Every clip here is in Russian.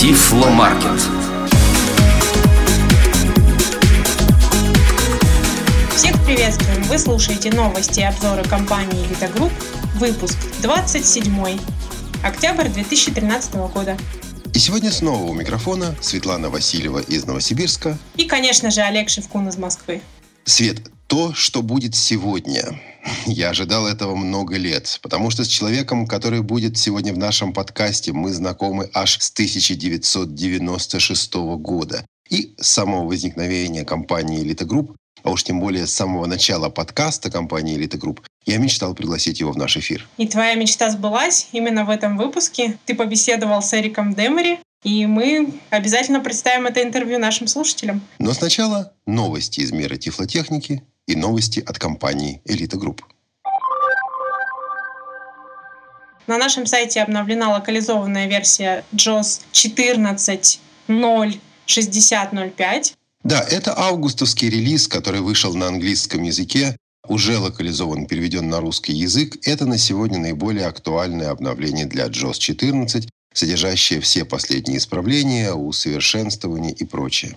Тифломаркет. Всех приветствуем! Вы слушаете новости и обзоры компании «Элита Групп», выпуск 27 октябрь 2013 года. И сегодня снова у микрофона Светлана Васильева из Новосибирска. И, конечно же, Олег Шевкун из Москвы. Свет, то, что будет сегодня. Я ожидал этого много лет, потому что с человеком, который будет сегодня в нашем подкасте, мы знакомы аж с 1996 года. И с самого возникновения компании «Элита Групп», а уж тем более с самого начала подкаста компании «Элита Групп», я мечтал пригласить его в наш эфир. И твоя мечта сбылась именно в этом выпуске. Ты побеседовал с Эриком Демери, и мы обязательно представим это интервью нашим слушателям. Но сначала новости из мира тифлотехники и новости от компании «Элита Групп». На нашем сайте обновлена локализованная версия JAWS 14.0.60.05. Да, это августовский релиз, который вышел на английском языке, уже локализован, переведен на русский язык. Это на сегодня наиболее актуальное обновление для JOS 14, содержащее все последние исправления, усовершенствования и прочее.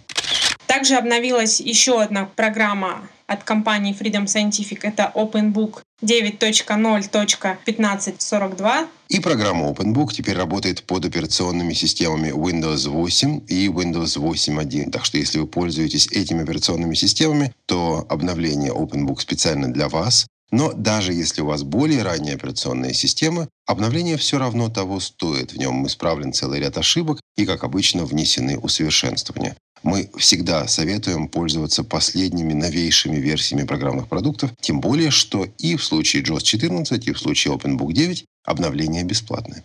Также обновилась еще одна программа от компании Freedom Scientific. Это OpenBook 9.0.1542. И программа OpenBook теперь работает под операционными системами Windows 8 и Windows 8.1. Так что если вы пользуетесь этими операционными системами, то обновление OpenBook специально для вас. Но даже если у вас более ранние операционные системы, обновление все равно того стоит. В нем исправлен целый ряд ошибок и, как обычно, внесены усовершенствования мы всегда советуем пользоваться последними новейшими версиями программных продуктов, тем более, что и в случае JOS 14, и в случае OpenBook 9 обновления бесплатные.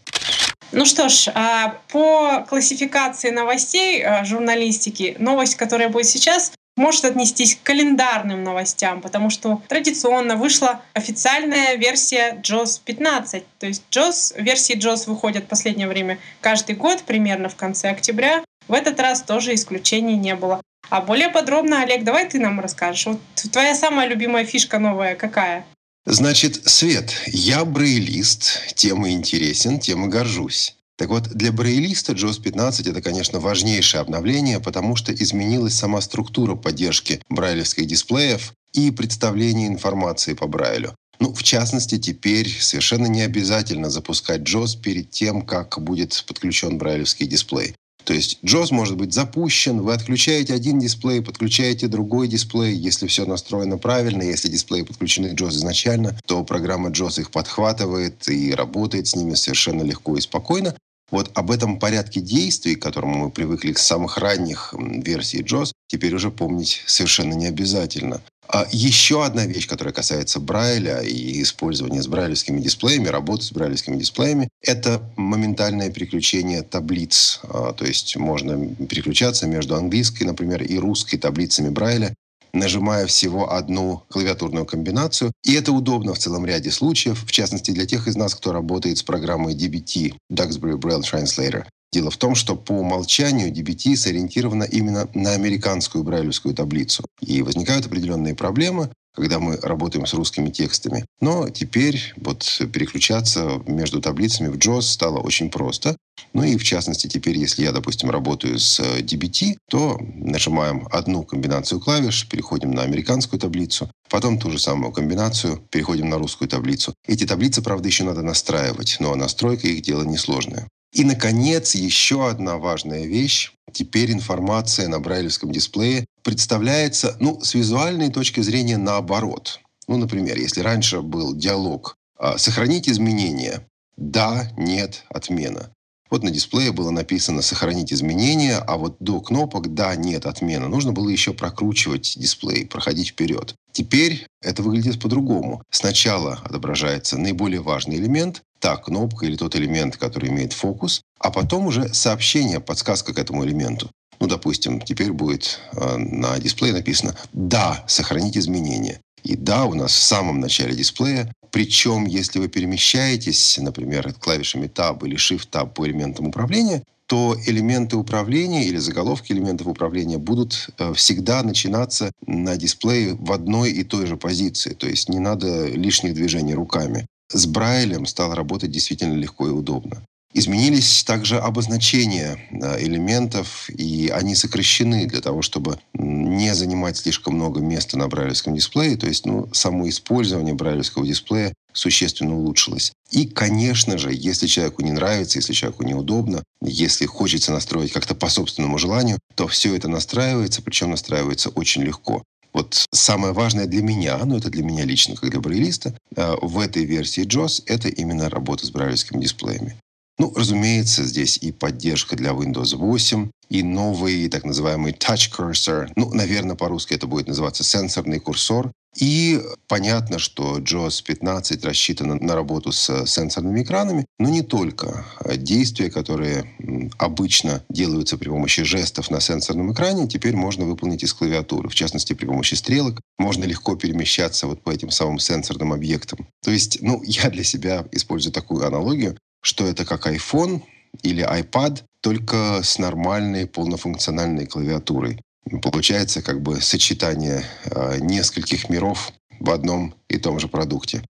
Ну что ж, а, по классификации новостей а, журналистики, новость, которая будет сейчас, может отнестись к календарным новостям, потому что традиционно вышла официальная версия JOS 15. То есть JOS, версии JOS выходят в последнее время каждый год, примерно в конце октября. В этот раз тоже исключений не было. А более подробно, Олег, давай ты нам расскажешь. Вот твоя самая любимая фишка новая какая? Значит, Свет, я брейлист, тем и интересен, тем и горжусь. Так вот, для брейлиста JOS 15 это, конечно, важнейшее обновление, потому что изменилась сама структура поддержки брайлевских дисплеев и представления информации по Брайлю. Ну, в частности, теперь совершенно не обязательно запускать JOS перед тем, как будет подключен брайлевский дисплей. То есть JOS может быть запущен, вы отключаете один дисплей, подключаете другой дисплей. Если все настроено правильно, если дисплеи подключены к JOS изначально, то программа JOS их подхватывает и работает с ними совершенно легко и спокойно. Вот об этом порядке действий, к которому мы привыкли с самых ранних версий JOS, теперь уже помнить совершенно не обязательно. А еще одна вещь, которая касается Брайля и использования с брайлевскими дисплеями, работы с брайлевскими дисплеями, это моментальное переключение таблиц. А, то есть можно переключаться между английской, например, и русской таблицами Брайля, нажимая всего одну клавиатурную комбинацию. И это удобно в целом ряде случаев, в частности для тех из нас, кто работает с программой DBT, Duxbury Braille Translator. Дело в том, что по умолчанию DBT сориентирована именно на американскую брайлевскую таблицу. И возникают определенные проблемы, когда мы работаем с русскими текстами. Но теперь вот переключаться между таблицами в JOS стало очень просто. Ну и в частности, теперь, если я, допустим, работаю с DBT, то нажимаем одну комбинацию клавиш, переходим на американскую таблицу, потом ту же самую комбинацию, переходим на русскую таблицу. Эти таблицы, правда, еще надо настраивать, но настройка их дело несложное. И, наконец, еще одна важная вещь. Теперь информация на брайлевском дисплее представляется ну, с визуальной точки зрения наоборот. Ну, например, если раньше был диалог а, «Сохранить изменения», «Да», «Нет», «Отмена». Вот на дисплее было написано «Сохранить изменения», а вот до кнопок «Да», «Нет», «Отмена» нужно было еще прокручивать дисплей, проходить вперед. Теперь это выглядит по-другому. Сначала отображается наиболее важный элемент, та кнопка или тот элемент, который имеет фокус, а потом уже сообщение, подсказка к этому элементу. Ну, допустим, теперь будет э, на дисплее написано «Да, сохранить изменения». И «Да» у нас в самом начале дисплея. Причем, если вы перемещаетесь, например, клавишами Tab или Shift-Tab по элементам управления, то элементы управления или заголовки элементов управления будут э, всегда начинаться на дисплее в одной и той же позиции. То есть не надо лишних движений руками. С Брайлем стало работать действительно легко и удобно. Изменились также обозначения элементов, и они сокращены для того, чтобы не занимать слишком много места на брайлевском дисплее. То есть ну, само использование брайлевского дисплея существенно улучшилось. И, конечно же, если человеку не нравится, если человеку неудобно, если хочется настроить как-то по собственному желанию, то все это настраивается, причем настраивается очень легко. Вот самое важное для меня, ну это для меня лично, как для брайлиста, э, в этой версии JOS это именно работа с брайлевскими дисплеями. Ну, разумеется, здесь и поддержка для Windows 8, и новый так называемый Touch Cursor. Ну, наверное, по-русски это будет называться сенсорный курсор. И понятно, что JOS 15 рассчитана на работу с сенсорными экранами, но не только. Действия, которые обычно делаются при помощи жестов на сенсорном экране, теперь можно выполнить из клавиатуры, в частности, при помощи стрелок. Можно легко перемещаться вот по этим самым сенсорным объектам. То есть, ну, я для себя использую такую аналогию что это как iPhone или iPad, только с нормальной полнофункциональной клавиатурой. Получается как бы сочетание э, нескольких миров в одном и том же продукте.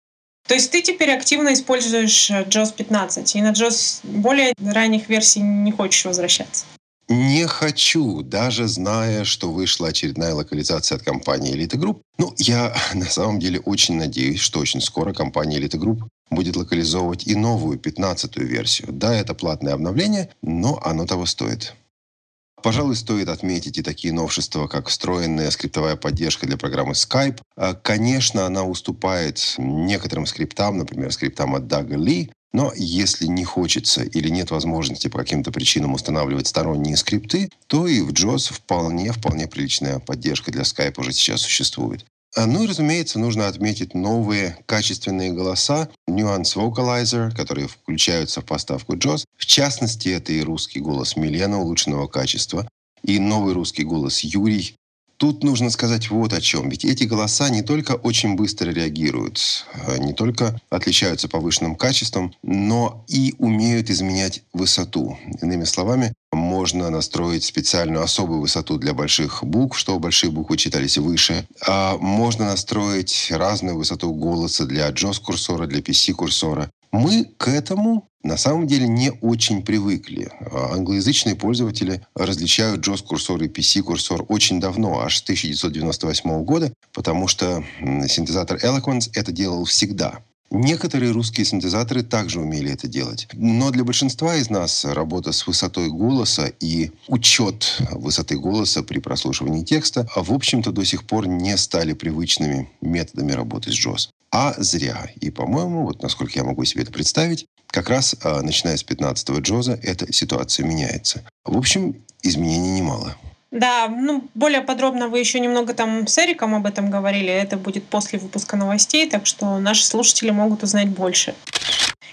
То есть ты теперь активно используешь JOS 15 и на JOS более ранних версий не хочешь возвращаться? Не хочу, даже зная, что вышла очередная локализация от компании Elite Group. Ну, я на самом деле очень надеюсь, что очень скоро компания Elite Group будет локализовывать и новую, 15-ю версию. Да, это платное обновление, но оно того стоит. Пожалуй, стоит отметить и такие новшества, как встроенная скриптовая поддержка для программы Skype. А, конечно, она уступает некоторым скриптам, например, скриптам от Дага Ли, но если не хочется или нет возможности по каким-то причинам устанавливать сторонние скрипты, то и в JOS вполне-вполне приличная поддержка для Skype уже сейчас существует. А, ну и, разумеется, нужно отметить новые качественные голоса Nuance Vocalizer, которые включаются в поставку JOS. В частности, это и русский голос Милена улучшенного качества, и новый русский голос Юрий, Тут нужно сказать вот о чем. Ведь эти голоса не только очень быстро реагируют, а, не только отличаются повышенным качеством, но и умеют изменять высоту. Иными словами, можно настроить специальную особую высоту для больших букв, чтобы большие буквы читались выше. А можно настроить разную высоту голоса для JOS-курсора, для PC-курсора. Мы к этому на самом деле не очень привыкли. А, англоязычные пользователи различают JOS-курсор и PC-курсор очень давно, аж с 1998 года, потому что синтезатор Eloquence это делал всегда. Некоторые русские синтезаторы также умели это делать. Но для большинства из нас работа с высотой голоса и учет высоты голоса при прослушивании текста, в общем-то, до сих пор не стали привычными методами работы с JOS. А зря. И, по-моему, вот насколько я могу себе это представить, как раз а, начиная с 15-го Джоза эта ситуация меняется. В общем, изменений немало. Да, ну, более подробно вы еще немного там с Эриком об этом говорили. Это будет после выпуска новостей, так что наши слушатели могут узнать больше.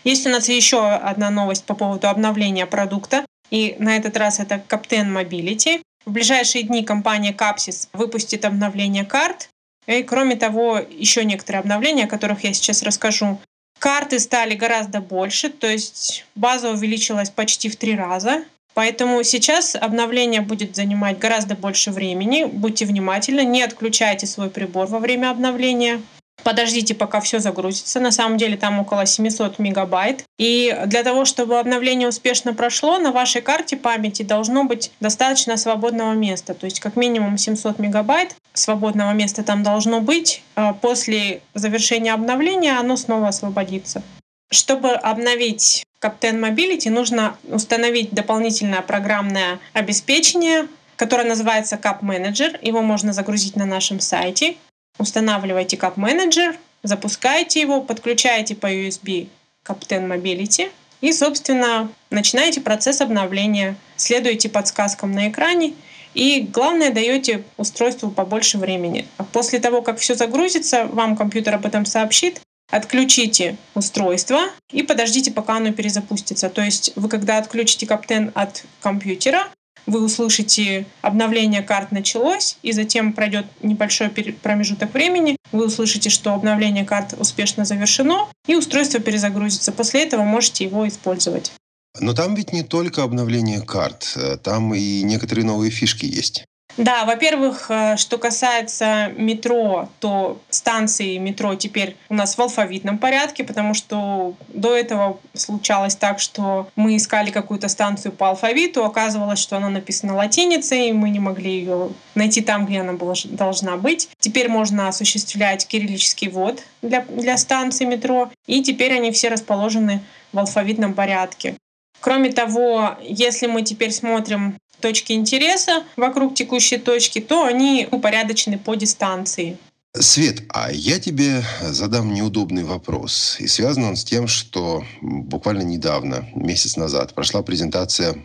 Есть у нас еще одна новость по поводу обновления продукта. И на этот раз это Captain Mobility. В ближайшие дни компания Capsys выпустит обновление карт. И кроме того, еще некоторые обновления, о которых я сейчас расскажу. Карты стали гораздо больше, то есть база увеличилась почти в три раза. Поэтому сейчас обновление будет занимать гораздо больше времени. Будьте внимательны, не отключайте свой прибор во время обновления. Подождите, пока все загрузится. На самом деле там около 700 мегабайт. И для того, чтобы обновление успешно прошло, на вашей карте памяти должно быть достаточно свободного места. То есть как минимум 700 мегабайт свободного места там должно быть. А после завершения обновления оно снова освободится. Чтобы обновить Captain Mobility, нужно установить дополнительное программное обеспечение, которое называется Cap Manager. Его можно загрузить на нашем сайте. Устанавливайте Cap Manager, запускайте его, подключаете по USB Captain Mobility и, собственно, начинаете процесс обновления. Следуйте подсказкам на экране и, главное, даете устройству побольше времени. После того, как все загрузится, вам компьютер об этом сообщит, Отключите устройство и подождите, пока оно перезапустится. То есть вы, когда отключите Каптен от компьютера, вы услышите обновление карт началось, и затем пройдет небольшой промежуток времени, вы услышите, что обновление карт успешно завершено, и устройство перезагрузится. После этого можете его использовать. Но там ведь не только обновление карт, э, там и некоторые новые фишки есть. Да, во-первых, э, что касается метро, то станции метро теперь у нас в алфавитном порядке, потому что до этого случалось так, что мы искали какую-то станцию по алфавиту, оказывалось, что она написана латиницей, и мы не могли ее найти там, где она была, должна быть. Теперь можно осуществлять кириллический ввод для, для станций метро, и теперь они все расположены в алфавитном порядке. Кроме того, если мы теперь смотрим точки интереса вокруг текущей точки, то они упорядочены по дистанции. Свет, а я тебе задам неудобный вопрос. И связан он с тем, что буквально недавно, месяц назад, прошла презентация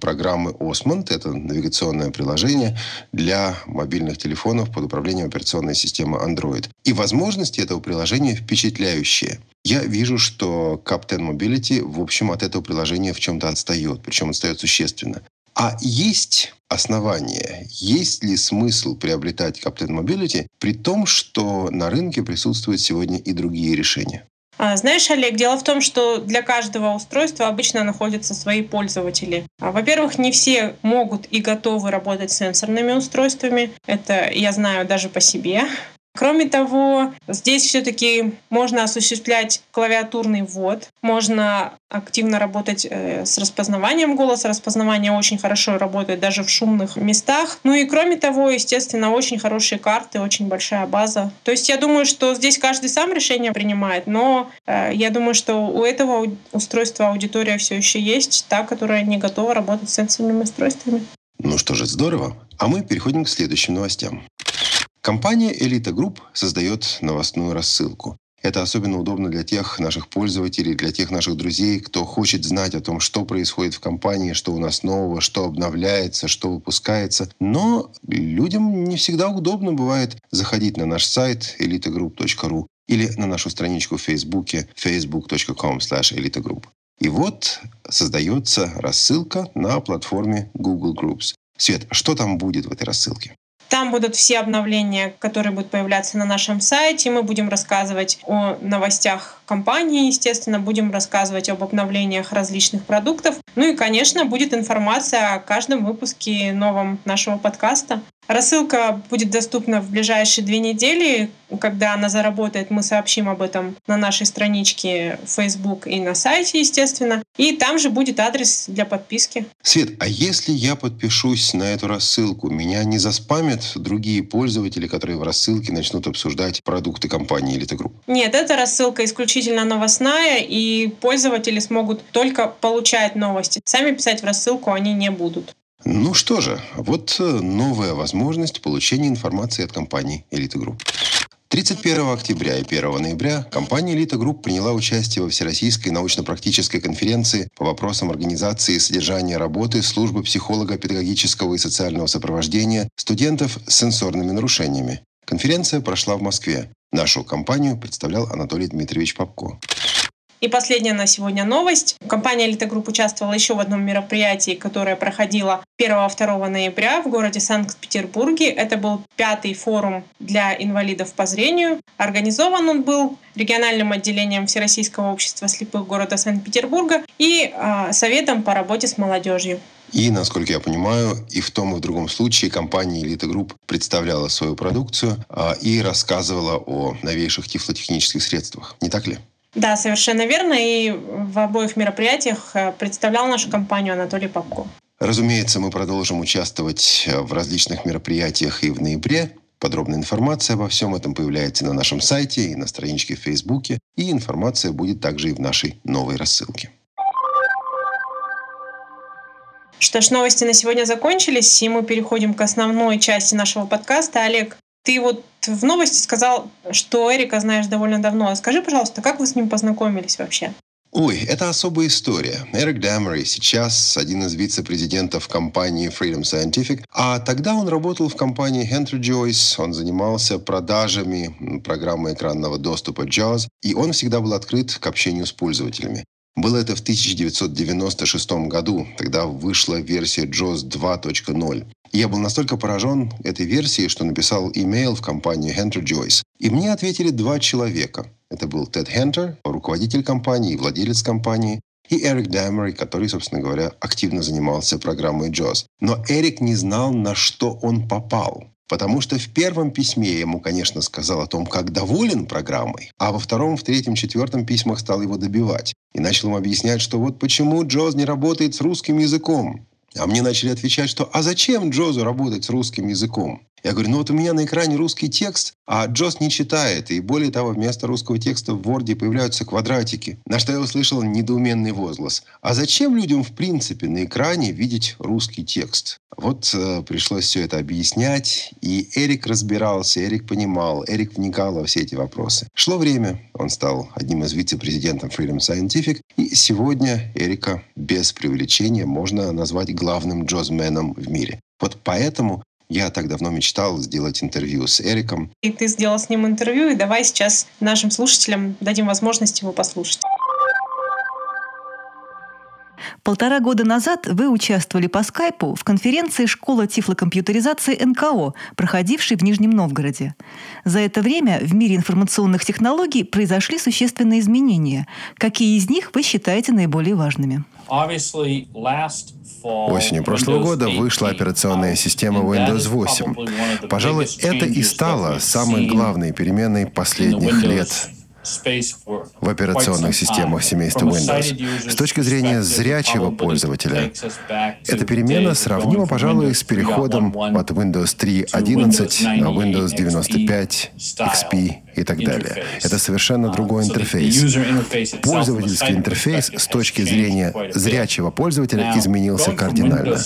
программы Osmond. Это навигационное приложение для мобильных телефонов под управлением операционной системы Android. И возможности этого приложения впечатляющие. Я вижу, что Captain Mobility, в общем, от этого приложения в чем-то отстает, причем отстает существенно. А есть основания, есть ли смысл приобретать Captain Mobility, при том, что на рынке присутствуют сегодня и другие решения? А, знаешь, Олег, дело в том, что для каждого устройства обычно находятся свои пользователи. А, во-первых, не все могут и готовы работать с сенсорными устройствами. Это я знаю даже по себе. Кроме того, здесь все-таки можно осуществлять клавиатурный ввод, можно активно работать э, с распознаванием голоса. Распознавание очень хорошо работает даже в шумных местах. Ну и кроме того, естественно, очень хорошие карты, очень большая база. То есть я думаю, что здесь каждый сам решение принимает, но э, я думаю, что у этого устройства аудитория все еще есть, та, которая не готова работать с сенсорными устройствами. Ну что же, здорово. А мы переходим к следующим новостям. Компания Elite Group создает новостную рассылку. Это особенно удобно для тех наших пользователей, для тех наших друзей, кто хочет знать о том, что происходит в компании, что у нас нового, что обновляется, что выпускается. Но людям не всегда удобно бывает заходить на наш сайт elitegroup.ru или на нашу страничку в Фейсбуке facebook.com elitegroup. И вот создается рассылка на платформе Google Groups. Свет, что там будет в этой рассылке? Там будут все обновления, которые будут появляться на нашем сайте. Мы будем рассказывать о новостях компании, естественно, будем рассказывать об обновлениях различных продуктов. Ну и, конечно, будет информация о каждом выпуске новом нашего подкаста. Рассылка будет доступна в ближайшие две недели. Когда она заработает, мы сообщим об этом на нашей страничке Facebook и на сайте, естественно. И там же будет адрес для подписки. Свет, а если я подпишусь на эту рассылку, меня не заспамят другие пользователи, которые в рассылке начнут обсуждать продукты компании Элита Групп? Нет, эта рассылка исключительно новостная, и пользователи смогут только получать новости. Сами писать в рассылку они не будут. Ну что же, вот э, новая возможность получения информации от компании Элита Групп. 31 октября и 1 ноября компания «Элита Групп» приняла участие во Всероссийской научно-практической конференции по вопросам организации и содержания работы службы психолого-педагогического и социального сопровождения студентов с сенсорными нарушениями. Конференция прошла в Москве. Нашу компанию представлял Анатолий Дмитриевич Попко. И последняя на сегодня новость. Компания «Элита Групп» участвовала еще в одном мероприятии, которое проходило 1-2 ноября в городе Санкт-Петербурге. Это был пятый форум для инвалидов по зрению. Организован он был региональным отделением Всероссийского общества слепых города Санкт-Петербурга и э, Советом по работе с молодежью. И, насколько я понимаю, и в том, и в другом случае компания «Элита Групп» представляла свою продукцию э, и рассказывала о новейших тифлотехнических средствах. Не так ли? Да, совершенно верно. И в обоих мероприятиях э, представлял нашу компанию Анатолий Попко. Разумеется, мы продолжим участвовать э, в различных мероприятиях и в ноябре. Подробная информация обо всем этом появляется на нашем сайте и на страничке в Фейсбуке. И информация будет также и в нашей новой рассылке. Что ж, новости на сегодня закончились, и мы переходим к основной части нашего подкаста. Олег, ты вот в новости сказал, что Эрика знаешь довольно давно. Скажи, пожалуйста, как вы с ним познакомились вообще? Ой, это особая история. Эрик Дамери сейчас один из вице-президентов компании Freedom Scientific, а тогда он работал в компании Henry Joyce, он занимался продажами программы экранного доступа JAWS, и он всегда был открыт к общению с пользователями. Было это в 1996 году, тогда вышла версия JAWS 2.0. Я был настолько поражен этой версией, что написал имейл в компанию Hunter Joyce. И мне ответили два человека. Это был Тед Хентер, руководитель компании и владелец компании, и Эрик Дэмери, который, собственно говоря, активно занимался программой JAWS. Но Эрик не знал, на что он попал. Потому что в первом письме ему, конечно, сказал о том, как доволен программой, а во втором, в третьем, четвертом письмах стал его добивать. И начал ему объяснять, что вот почему Джоз не работает с русским языком. А мне начали отвечать, что «А зачем Джозу работать с русским языком?» Я говорю, ну вот у меня на экране русский текст, а Джоз не читает. И более того, вместо русского текста в Word появляются квадратики. На что я услышал недоуменный возглас. А зачем людям в принципе на экране видеть русский текст? Вот э, пришлось все это объяснять. И Эрик разбирался, Эрик понимал, Эрик вникал во все эти вопросы. Шло время, он стал одним из вице-президентов Freedom Scientific. И сегодня Эрика без преувеличения можно назвать главным джозменом в мире. Вот поэтому я так давно мечтал сделать интервью с Эриком. И ты сделал с ним интервью, и давай сейчас нашим слушателям дадим возможность его послушать. Полтора года назад вы участвовали по скайпу в конференции «Школа тифлокомпьютеризации НКО», проходившей в Нижнем Новгороде. За это время в мире информационных технологий произошли существенные изменения. Какие из них вы считаете наиболее важными? Осенью прошлого года вышла операционная система Windows 8. Пожалуй, это и стало самой главной переменой последних лет в операционных системах семейства Windows. С точки зрения зрячего пользователя, эта перемена сравнима, пожалуй, с переходом от Windows 3.11 на Windows 95 XP и так далее. Это совершенно другой интерфейс. Пользовательский интерфейс с точки зрения зрячего пользователя изменился кардинально.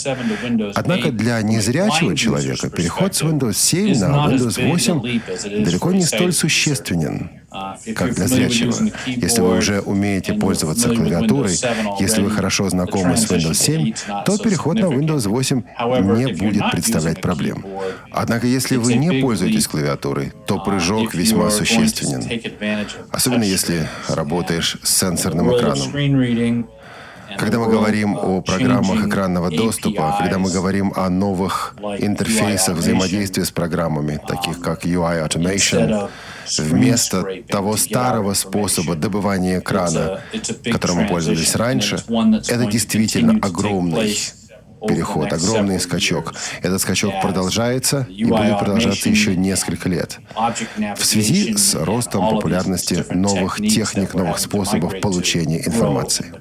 Однако для незрячего человека переход с Windows 7 на Windows 8 далеко не столь существенен как для зрячего. Если вы уже умеете пользоваться клавиатурой, если вы хорошо знакомы с Windows 7, то переход на Windows 8 не будет представлять проблем. Однако, если вы не пользуетесь клавиатурой, то прыжок весьма существенен. Особенно если работаешь с сенсорным экраном. Когда мы говорим о программах экранного доступа, когда мы говорим о новых интерфейсах взаимодействия с программами, таких как UI Automation, вместо того старого способа добывания экрана, которым пользовались раньше, это действительно огромный переход, огромный скачок. Этот скачок продолжается и будет продолжаться еще несколько лет. В связи с ростом популярности новых техник, новых способов получения информации.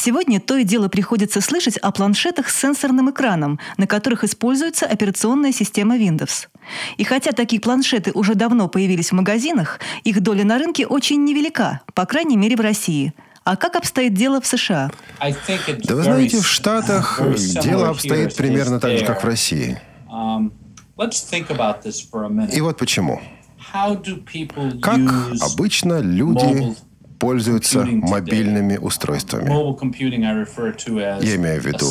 Сегодня то и дело приходится слышать о планшетах с сенсорным экраном, на которых используется операционная система Windows. И хотя такие планшеты уже давно появились в магазинах, их доля на рынке очень невелика, по крайней мере в России – а как обстоит дело в США? Да вы знаете, в Штатах дело обстоит примерно так же, как в России. Um, И вот почему. Как обычно люди пользуются мобильными устройствами. Я имею в виду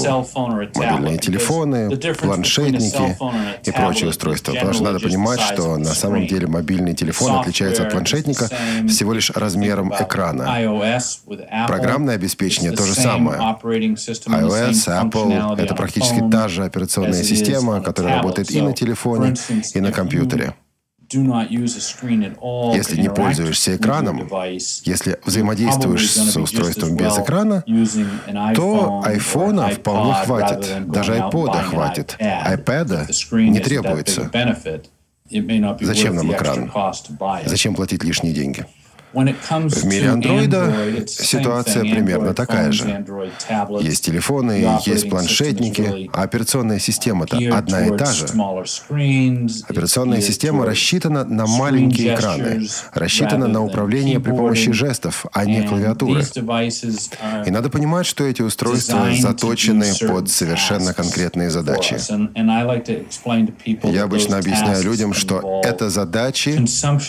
мобильные телефоны, планшетники и прочие устройства. Потому что надо понимать, что на самом деле мобильный телефон отличается от планшетника всего лишь размером экрана. Программное обеспечение то же самое. iOS, Apple — это практически та же операционная система, которая работает и на телефоне, и на компьютере. Если не пользуешься экраном, если взаимодействуешь с устройством без экрана, то iPhone вполне хватит, даже iPod хватит, iPad не требуется. Зачем нам экран? Зачем платить лишние деньги? В мире андроида ситуация примерно такая же. Есть телефоны, есть планшетники, а операционная система-то одна и та же. Операционная система рассчитана на маленькие экраны, рассчитана на управление при помощи жестов, а не клавиатуры. И надо понимать, что эти устройства заточены под совершенно конкретные задачи. Я обычно объясняю людям, что это задачи,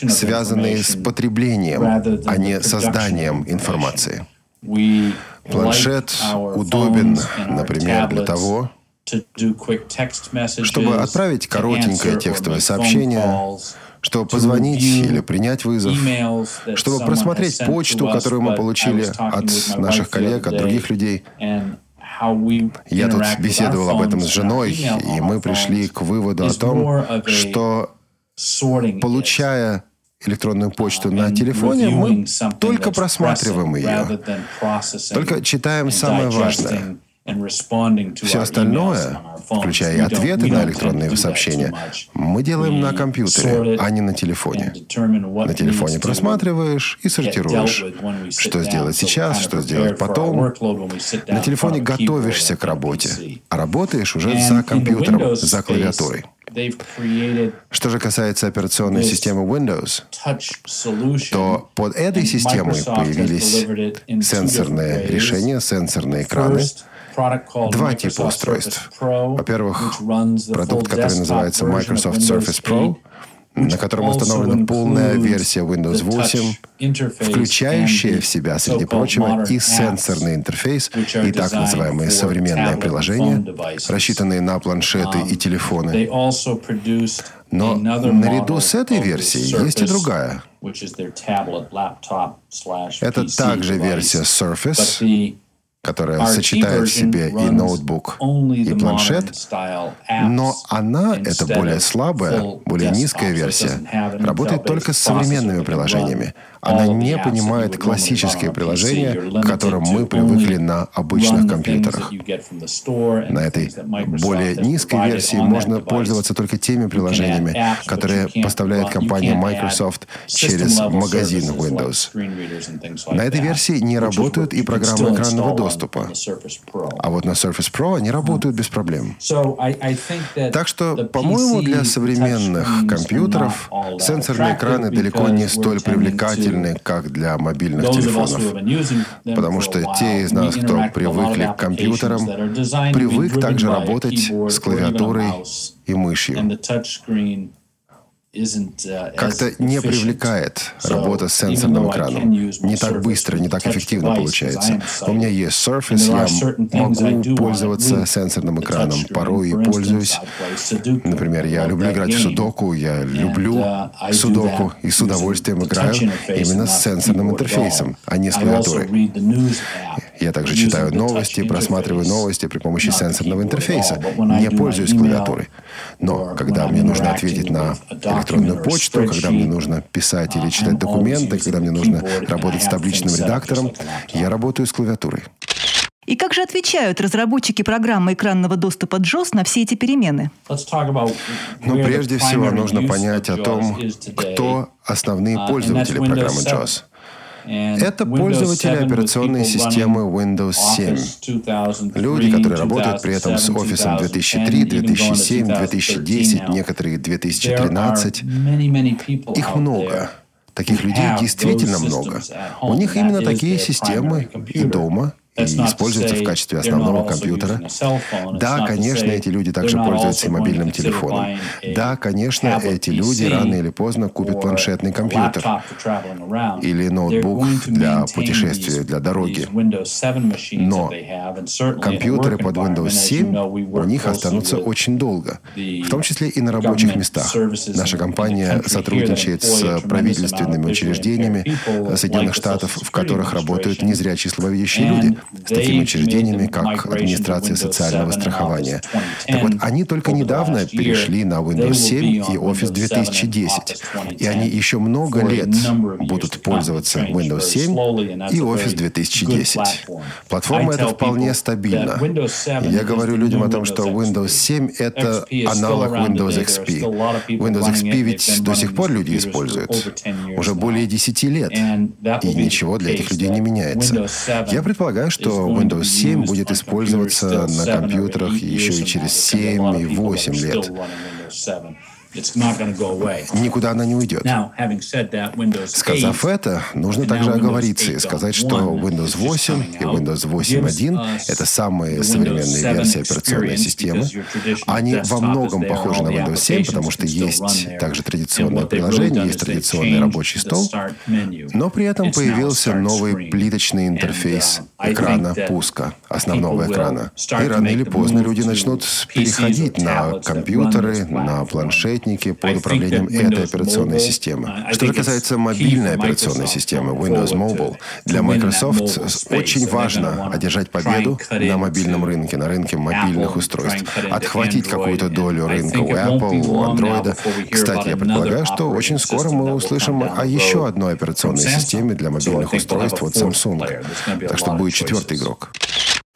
связанные с потреблением, а не созданием информации. Планшет удобен, например, для того, чтобы отправить коротенькое текстовое сообщение, чтобы позвонить или принять вызов, чтобы просмотреть почту, которую мы получили от наших коллег, от других людей. Я тут беседовал об этом с женой, и мы пришли к выводу о том, что получая электронную почту на телефоне, мы только просматриваем ее, только читаем самое важное. Все остальное, включая и ответы на электронные сообщения, мы делаем на компьютере, а не на телефоне. На телефоне просматриваешь и сортируешь, что сделать сейчас, что сделать потом. На телефоне готовишься к работе, а работаешь уже за компьютером, за клавиатурой. Что же касается операционной системы Windows, то под этой системой появились сенсорные решения, сенсорные экраны, два типа устройств. Во-первых, продукт, который называется Microsoft Surface Pro, на котором установлена полная версия Windows 8, включающая в себя, среди прочего, и сенсорный интерфейс, и так называемые современные приложения, рассчитанные на планшеты и телефоны. Но наряду с этой версией есть и другая. Это также версия Surface, которая сочетает в себе и ноутбук, и планшет, но она, это более слабая, более низкая версия, работает только с современными приложениями. Она не понимает классические приложения, к которым мы привыкли на обычных компьютерах. На этой более низкой версии можно пользоваться только теми приложениями, которые поставляет компания Microsoft через магазин Windows. На этой версии не работают и программы экранного доступа. А вот на Surface Pro они работают без проблем. Так что, по-моему, для современных компьютеров сенсорные экраны далеко не столь привлекательны, привлекательны как для мобильных телефонов, потому что те из нас, кто привыкли к компьютерам, привык также работать с клавиатурой и мышью. Uh, Как-то не привлекает работа с сенсорным экраном. Не так быстро, не так эффективно получается. У меня есть Surface, я могу пользоваться сенсорным экраном. Порой и пользуюсь. Например, я люблю играть в судоку, я люблю uh, судоку и с удовольствием играю именно с сенсорным интерфейсом, а не с клавиатурой. Я также читаю новости, просматриваю новости при помощи сенсорного интерфейса, не пользуюсь клавиатурой. Но когда мне нужно ответить на электронную почту, когда мне нужно писать или читать документы, когда мне нужно работать с табличным редактором, я работаю с клавиатурой. И как же отвечают разработчики программы экранного доступа JOS на все эти перемены? Но ну, прежде всего нужно понять о том, кто основные пользователи программы JOS. Это пользователи операционной системы Windows 7. Люди, которые работают при этом с офисом 2003, 2007, 2010, некоторые 2013. Их много. Таких людей действительно много. У них именно такие системы и дома, и используется в качестве основного компьютера. Да, конечно, эти люди также пользуются и мобильным телефоном. Да, конечно, эти люди рано или поздно купят планшетный компьютер или ноутбук для путешествия, для дороги. Но компьютеры под Windows 7 у них останутся очень долго, в том числе и на рабочих местах. Наша компания сотрудничает с правительственными учреждениями Соединенных Штатов, в которых работают незрячие слабовидящие люди с такими учреждениями, как администрация социального страхования. Так вот, они только недавно перешли на Windows 7 и Office 2010, и они еще много лет будут пользоваться Windows 7 и Office 2010. Платформа эта вполне стабильна. Я говорю людям о том, что Windows 7 — это аналог Windows XP. Windows XP ведь до сих пор люди используют. Уже более 10 лет. И ничего для этих людей не меняется. Я предполагаю, что Windows 7 будет использоваться на компьютерах еще и через 7 и 8 лет. Никуда она не уйдет. Сказав это, нужно также оговориться и сказать, что Windows 8 и Windows 8.1 — это самые современные версии операционной системы. Они во многом похожи на Windows 7, потому что есть также традиционное приложение, есть традиционный рабочий стол, но при этом появился новый плиточный uh, интерфейс экрана пуска, основного экрана. И рано или поздно люди начнут переходить на компьютеры, на планшетники, работники под управлением этой операционной системы. Что же касается мобильной операционной системы Windows Mobile, для Microsoft очень важно одержать победу на мобильном рынке, на рынке мобильных устройств, отхватить какую-то долю рынка у Apple, у Android. Кстати, я предполагаю, что очень скоро мы услышим о еще одной операционной системе для мобильных устройств от Samsung. Так что будет четвертый игрок.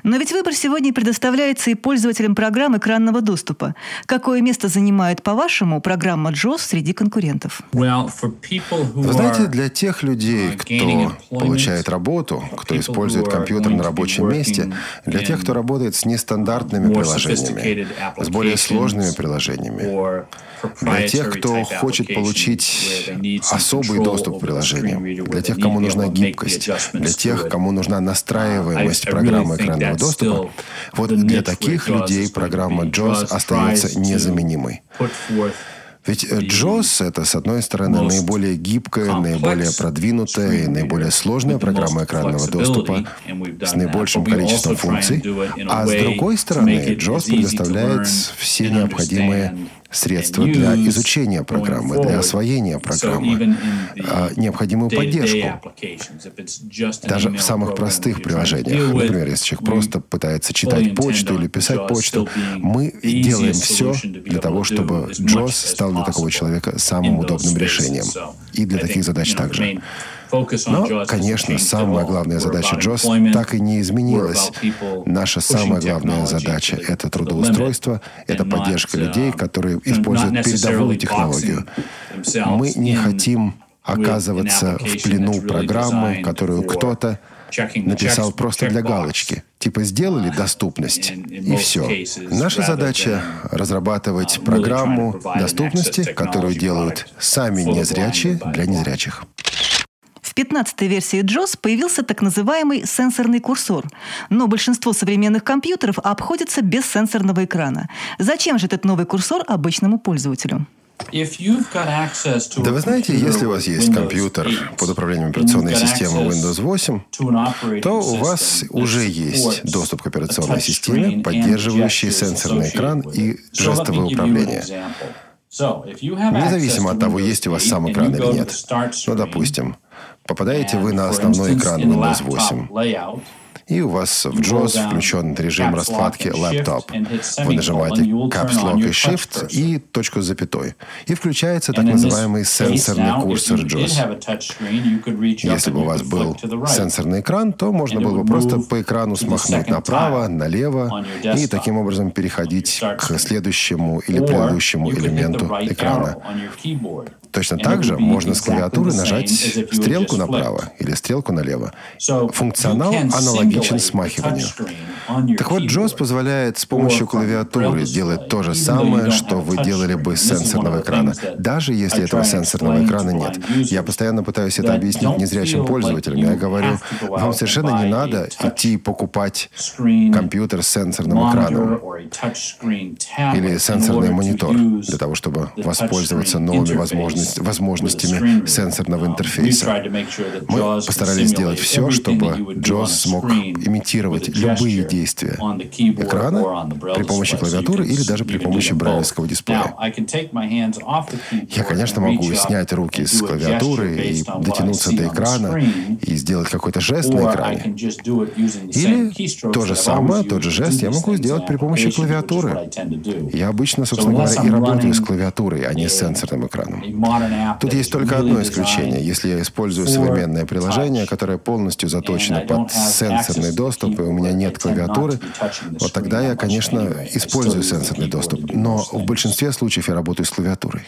Но ведь выбор сегодня предоставляется и пользователям программ экранного доступа. Какое место занимает, по-вашему, программа JOS среди конкурентов? Вы знаете, для тех людей, кто получает работу, кто использует компьютер на рабочем месте, для тех, кто работает с нестандартными приложениями, с более сложными приложениями, для тех, кто хочет получить особый доступ к приложениям, для тех, кому нужна гибкость, для тех, кому нужна настраиваемость программы экранного доступа, вот для таких людей программа JAWS остается незаменимой. Ведь JAWS — это, с одной стороны, наиболее гибкая, наиболее продвинутая и наиболее сложная программа экранного доступа с наибольшим количеством функций, а с другой стороны, JAWS предоставляет все необходимые средства для изучения программы, для освоения программы, а, необходимую поддержку. Даже в самых простых приложениях, например, если человек просто пытается читать почту или писать почту, мы делаем все для того, чтобы JOS стал для такого человека самым удобным решением. И для таких задач также. Но, конечно, самая главная задача Джос так и не изменилась. Наша самая главная задача — это трудоустройство, это поддержка людей, которые используют передовую технологию. Мы не хотим оказываться в плену программы, которую кто-то написал просто для галочки. Типа сделали доступность, и все. Наша задача — разрабатывать программу доступности, которую делают сами незрячие для незрячих. В 15-й версии JOS появился так называемый сенсорный курсор, но большинство современных компьютеров обходится без сенсорного экрана. Зачем же этот новый курсор обычному пользователю? Да вы знаете, если у вас есть компьютер под управлением операционной системы Windows 8, то у вас уже есть доступ к операционной системе, поддерживающей сенсорный экран и жестовое управление. Независимо от того, есть у вас сам экран или нет. Ну, допустим, Попадаете вы на основной экран Windows 8 и у вас в JAWS включен режим раскладки «Laptop». Вы нажимаете Caps Lock и Shift и точку с запятой. И включается так называемый сенсорный курсор JAWS. Если бы у вас был сенсорный экран, то можно было бы просто по экрану смахнуть направо, налево и таким образом переходить к следующему или предыдущему элементу экрана. Точно так же можно с клавиатуры нажать стрелку направо или стрелку налево. Функционал аналогичен смахиванию. Так вот, JOS позволяет с помощью клавиатуры делать то же самое, что вы делали бы с сенсорного экрана, даже если этого сенсорного экрана нет. Я постоянно пытаюсь это объяснить незрячим пользователям. Я говорю, вам совершенно не надо идти покупать компьютер с сенсорным экраном или сенсорный монитор для того, чтобы воспользоваться новыми возможностями, возможностями сенсорного интерфейса. Мы постарались сделать все, чтобы JOS смог имитировать любые действия экрана при помощи клавиатуры или даже при помощи брайлевского дисплея. Я, конечно, могу снять руки с клавиатуры и дотянуться до экрана и сделать какой-то жест на экране. Или то же самое, тот же жест я могу сделать при помощи клавиатуры. Я обычно, собственно говоря, и работаю с клавиатурой, а не с сенсорным экраном. Тут есть только одно исключение. Если я использую современное приложение, которое полностью заточено под сенсорный доступ, и у меня нет клавиатуры, вот тогда я, конечно, использую сенсорный доступ. Но в большинстве случаев я работаю с клавиатурой.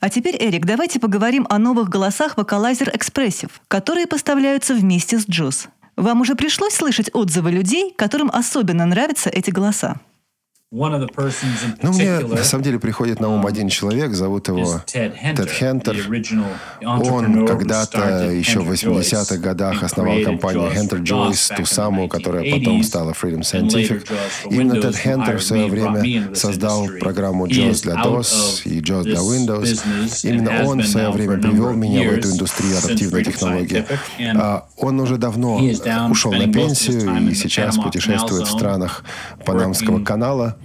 А теперь, Эрик, давайте поговорим о новых голосах Vocalizer Expressive, которые поставляются вместе с JOS. Вам уже пришлось слышать отзывы людей, которым особенно нравятся эти голоса? Ну, мне на самом деле приходит на ум um, один человек, зовут его Тед Хентер. Он когда-то еще в 80-х годах основал компанию Хентер Joyce, ту самую, которая потом стала Freedom Scientific. Именно Тед Хентер в свое время создал программу JAWS для DOS и JAWS для Windows. Именно он в свое время привел меня в эту индустрию адаптивной технологии. А он уже давно ушел на пенсию и сейчас путешествует в странах Панамского канала,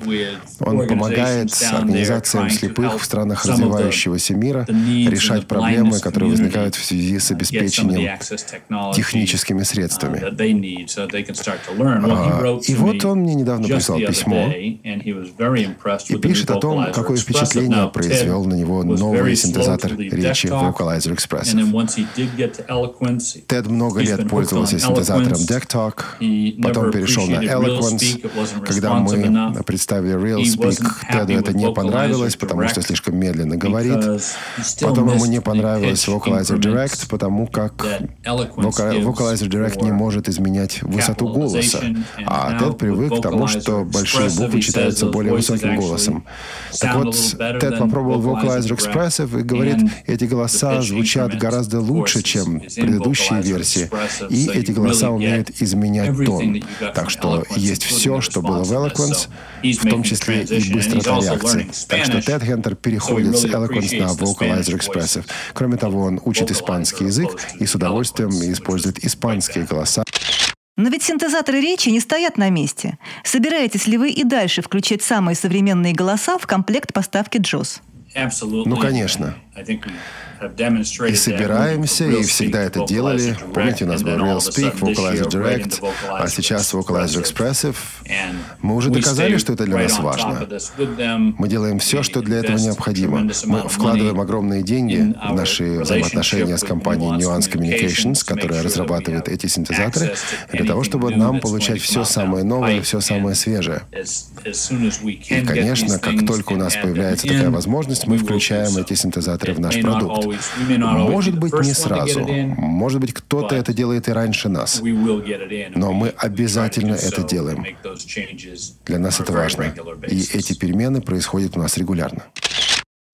Он помогает организациям слепых в странах развивающегося мира решать проблемы, которые возникают в связи с обеспечением техническими средствами. А, и вот он мне недавно прислал письмо и пишет о том, какое впечатление произвел на него новый синтезатор речи Vocalizer Expressive. Тед много лет пользовался синтезатором DeckTalk, потом перешел на Eloquence. Когда мы представили Real Speak, Теду это не понравилось, потому что слишком медленно говорит. Потом ему не понравилось Vocalizer Direct, потому как Vocalizer Direct не может изменять высоту голоса. А Тед привык к тому, что большие буквы читаются более высоким голосом. Так вот, Тед попробовал Vocalizer Expressive и говорит, эти голоса звучат гораздо лучше, чем предыдущие версии, и эти голоса умеют изменять тон. Так что есть все, что было в Eloquence, в том числе и быстрота реакции. Так что Тед Хентер переходит с Eloquence на Vocalizer Expressive. Кроме того, он учит испанский язык и с удовольствием использует испанские голоса. Но ведь синтезаторы речи не стоят на месте. Собираетесь ли вы и дальше включать самые современные голоса в комплект поставки JOS? Ну, конечно. И собираемся, и всегда это делали. Помните, у нас был Real Speak, Vocalizer Direct, а сейчас Vocalizer Expressive. Мы уже доказали, что это для нас важно. Мы делаем все, что для этого необходимо. Мы вкладываем огромные деньги в наши взаимоотношения с компанией Nuance Communications, которая разрабатывает эти синтезаторы, для того, чтобы нам получать все самое новое, все самое свежее. И, конечно, как только у нас появляется такая возможность, мы включаем эти синтезаторы в наш продукт. Может быть, не сразу. Может быть, кто-то это делает и раньше нас. Но мы обязательно это делаем. Для нас это важно. И эти перемены происходят у нас регулярно.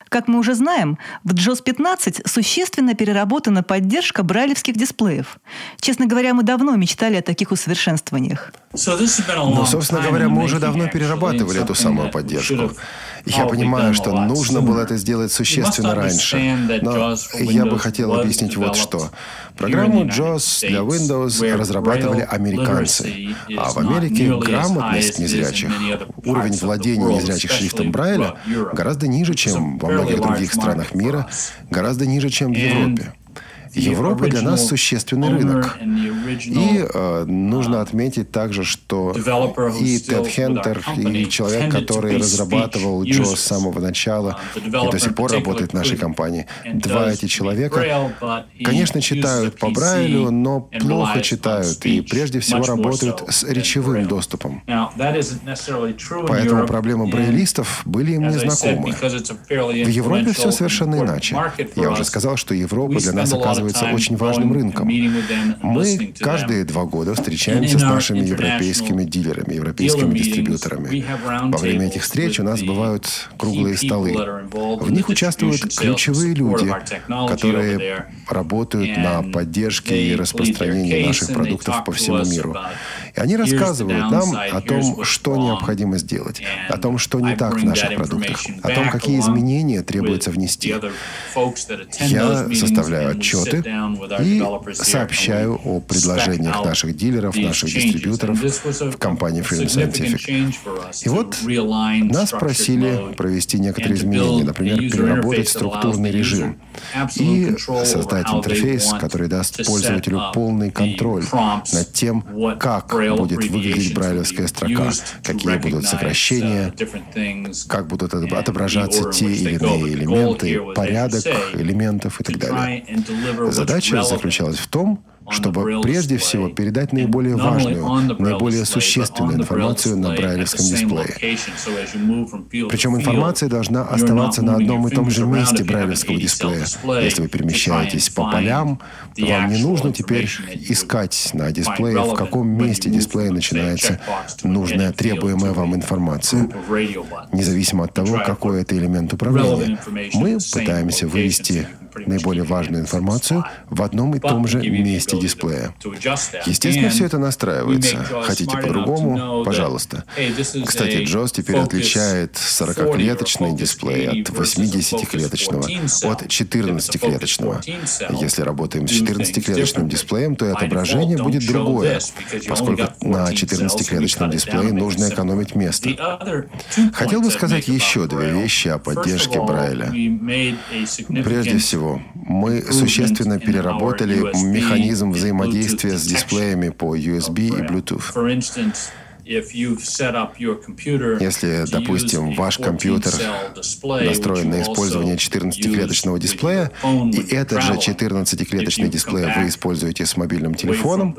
Как мы уже знаем, в JOS 15 существенно переработана поддержка брайлевских дисплеев. Честно говоря, мы давно мечтали о таких усовершенствованиях. Ну, собственно говоря, мы уже давно перерабатывали эту самую поддержку. Я понимаю, что нужно было это сделать существенно раньше, но я бы хотел объяснить вот что. Программу JAWS для Windows разрабатывали американцы, а в Америке грамотность незрячих, уровень владения незрячих шрифтом Брайля гораздо ниже, чем во многих других странах мира, гораздо ниже, чем в Европе. Европа для нас существенный рынок. И э, нужно отметить также, что и Тед Хентер, и человек, который разрабатывал Джо с самого начала и до сих пор работает в нашей компании, два эти человека, конечно, читают по Брайлю, но плохо читают и прежде всего работают с речевым доступом. Поэтому проблемы брайлистов были им незнакомы. В Европе все совершенно иначе. Я уже сказал, что Европа для нас оказывается оказывается очень важным рынком. Мы каждые два года встречаемся с нашими европейскими дилерами, европейскими дистрибьюторами. Во время этих встреч у нас бывают круглые столы. В них участвуют ключевые люди, которые работают на поддержке и распространении наших продуктов по всему миру. И они рассказывают нам о том, что необходимо сделать, о том, что не так в наших продуктах, о том, какие изменения требуется внести. Я составляю отчеты и сообщаю о предложениях наших дилеров, наших дистрибьюторов в компании Freedom Scientific. И вот нас просили провести некоторые изменения, например, переработать структурный режим и создать интерфейс, который даст пользователю полный контроль над тем, как будет выглядеть брайлевская строка, какие будут сокращения, как будут отображаться те или иные элементы, порядок элементов и так далее. Задача заключалась в том, чтобы прежде всего передать наиболее важную, наиболее существенную информацию на брайлевском дисплее. Причем информация должна оставаться на одном и том же месте брайлевского дисплея. Если вы перемещаетесь по полям, вам не нужно теперь искать на дисплее, в каком месте дисплея начинается нужная, требуемая вам информация, независимо от того, какой это элемент управления. Мы пытаемся вывести наиболее важную информацию в одном и том же месте дисплея. Естественно, все это настраивается. Хотите по-другому? Пожалуйста. Кстати, JOS теперь отличает 40-клеточный дисплей от 80-клеточного, от 14-клеточного. Если работаем с 14-клеточным дисплеем, то и отображение будет другое, поскольку на 14-клеточном дисплее нужно экономить место. Хотел бы сказать еще две вещи о поддержке Брайля. Прежде всего, мы существенно переработали механизм взаимодействия с дисплеями по USB и Bluetooth. Если, допустим, ваш компьютер настроен на использование 14-клеточного дисплея, и этот же 14-клеточный дисплей вы используете с мобильным телефоном,